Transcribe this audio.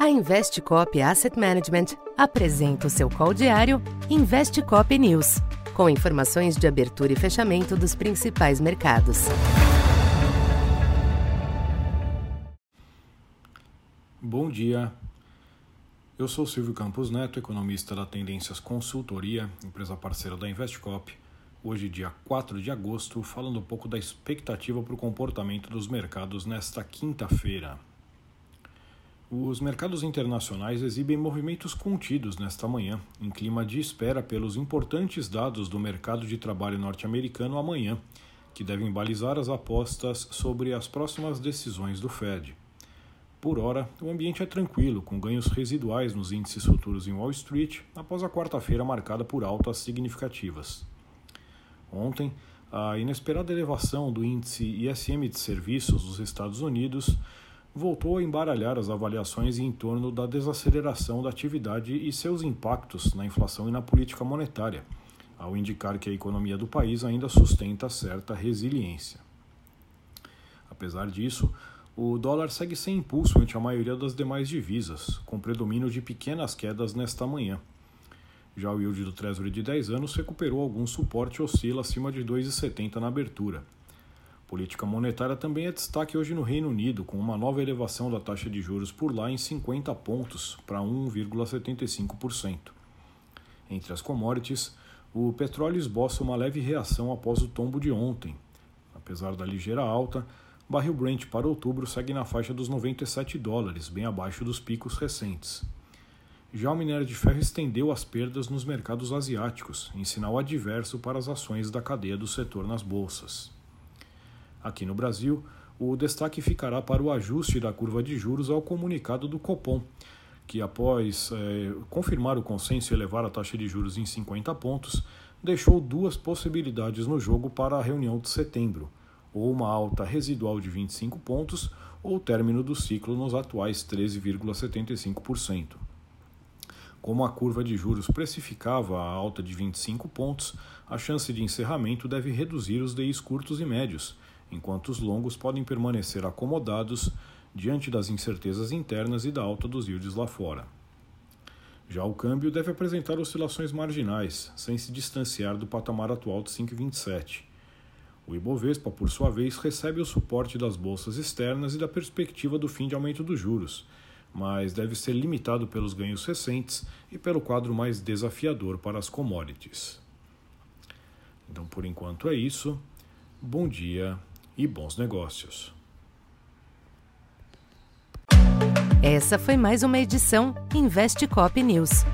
A Investcop Asset Management apresenta o seu call diário Investcop News, com informações de abertura e fechamento dos principais mercados. Bom dia. Eu sou Silvio Campos Neto, economista da Tendências Consultoria, empresa parceira da Investcop. Hoje, dia 4 de agosto, falando um pouco da expectativa para o comportamento dos mercados nesta quinta-feira. Os mercados internacionais exibem movimentos contidos nesta manhã, em clima de espera pelos importantes dados do mercado de trabalho norte-americano amanhã, que devem balizar as apostas sobre as próximas decisões do Fed. Por hora, o ambiente é tranquilo, com ganhos residuais nos índices futuros em Wall Street após a quarta-feira marcada por altas significativas. Ontem, a inesperada elevação do índice ISM de serviços dos Estados Unidos voltou a embaralhar as avaliações em torno da desaceleração da atividade e seus impactos na inflação e na política monetária, ao indicar que a economia do país ainda sustenta certa resiliência. Apesar disso, o dólar segue sem impulso ante a maioria das demais divisas, com predomínio de pequenas quedas nesta manhã. Já o yield do Treasury de 10 anos recuperou algum suporte e oscila acima de 2,70 na abertura Política monetária também é destaque hoje no Reino Unido, com uma nova elevação da taxa de juros por lá em 50 pontos para 1,75%. Entre as commodities, o petróleo esboça uma leve reação após o tombo de ontem. Apesar da ligeira alta, barril Brent para outubro segue na faixa dos 97 dólares, bem abaixo dos picos recentes. Já o minério de ferro estendeu as perdas nos mercados asiáticos, em sinal adverso para as ações da cadeia do setor nas bolsas. Aqui no Brasil, o destaque ficará para o ajuste da curva de juros ao comunicado do Copom, que, após é, confirmar o consenso e elevar a taxa de juros em 50 pontos, deixou duas possibilidades no jogo para a reunião de setembro: ou uma alta residual de 25 pontos, ou o término do ciclo nos atuais 13,75%. Como a curva de juros precificava a alta de 25 pontos, a chance de encerramento deve reduzir os DIs curtos e médios, enquanto os longos podem permanecer acomodados diante das incertezas internas e da alta dos yields lá fora. Já o câmbio deve apresentar oscilações marginais, sem se distanciar do patamar atual de 5,27. O Ibovespa, por sua vez, recebe o suporte das bolsas externas e da perspectiva do fim de aumento dos juros, mas deve ser limitado pelos ganhos recentes e pelo quadro mais desafiador para as commodities. Então, por enquanto é isso. Bom dia e bons negócios. Essa foi mais uma edição Investe Cop News.